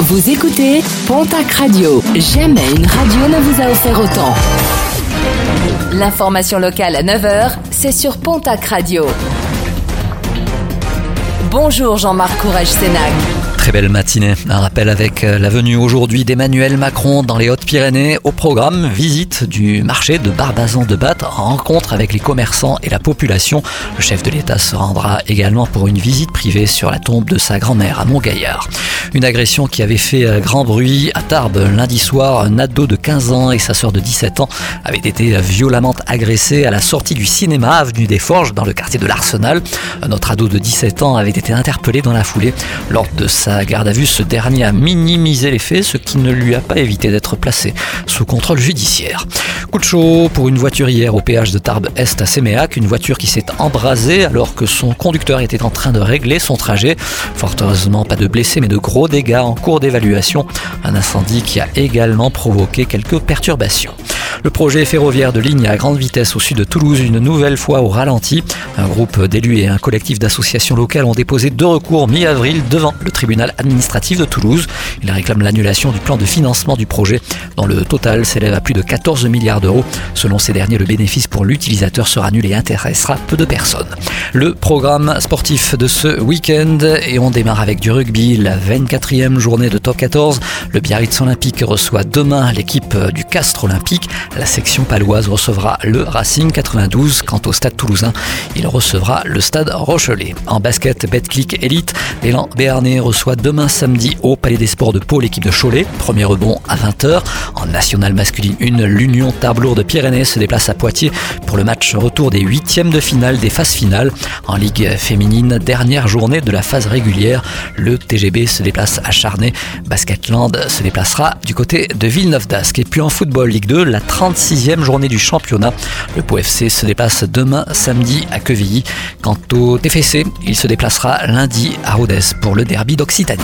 Vous écoutez Pontac Radio. Jamais une radio ne vous a offert autant. L'information locale à 9h, c'est sur Pontac Radio. Bonjour Jean-Marc Courage Sénac. Très belle matinée. Un rappel avec euh, la venue aujourd'hui d'Emmanuel Macron dans les Hautes-Pyrénées au programme visite du marché de Barbazan de Batte, rencontre avec les commerçants et la population. Le chef de l'État se rendra également pour une visite privée sur la tombe de sa grand-mère à Montgaillard. Une agression qui avait fait euh, grand bruit à Tarbes lundi soir. Un ado de 15 ans et sa sœur de 17 ans avaient été violemment agressés à la sortie du cinéma avenue des Forges dans le quartier de l'Arsenal. Notre ado de 17 ans avait été interpellé dans la foulée lors de sa garde à vue, ce dernier a minimisé les faits, ce qui ne lui a pas évité d'être placé sous contrôle judiciaire. Coup de chaud pour une voiture hier au péage de Tarbes Est à Séméac, une voiture qui s'est embrasée alors que son conducteur était en train de régler son trajet. Fort heureusement, pas de blessés mais de gros dégâts en cours d'évaluation. Un incendie qui a également provoqué quelques perturbations. Le projet ferroviaire de ligne à grande vitesse au sud de Toulouse, une nouvelle fois au ralenti. Un groupe d'élus et un collectif d'associations locales ont déposé deux recours mi-avril devant le tribunal administratif de Toulouse. Ils réclament l'annulation du plan de financement du projet, dont le total s'élève à plus de 14 milliards d'euros. Selon ces derniers, le bénéfice pour l'utilisateur sera nul et intéressera peu de personnes. Le programme sportif de ce week-end et on démarre avec du rugby, la 24e journée de top 14. Le Biarritz Olympique reçoit demain l'équipe du Castre Olympique. La section paloise recevra le Racing 92. Quant au stade toulousain, il recevra le stade Rochelet. En basket, Betclic Elite, l'élan béarnais reçoit demain samedi au Palais des Sports de Pau l'équipe de Cholet. Premier rebond à 20h. En nationale masculine 1, l'Union Tarbes de Pyrénées se déplace à Poitiers pour le match retour des huitièmes de finale des phases finales. En Ligue féminine, dernière journée de la phase régulière, le TGB se déplace à Charnay. Basketland se déplacera du côté de Villeneuve d'Ascq. Et puis en football, Ligue 2, la 36e journée du championnat. Le Pau FC se déplace demain samedi à Quevilly. Quant au TFC, il se déplacera lundi à Rodez pour le derby d'Occitanie.